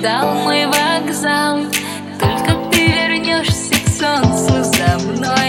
ждал мой вокзал. Только ты вернешься к солнцу за мной.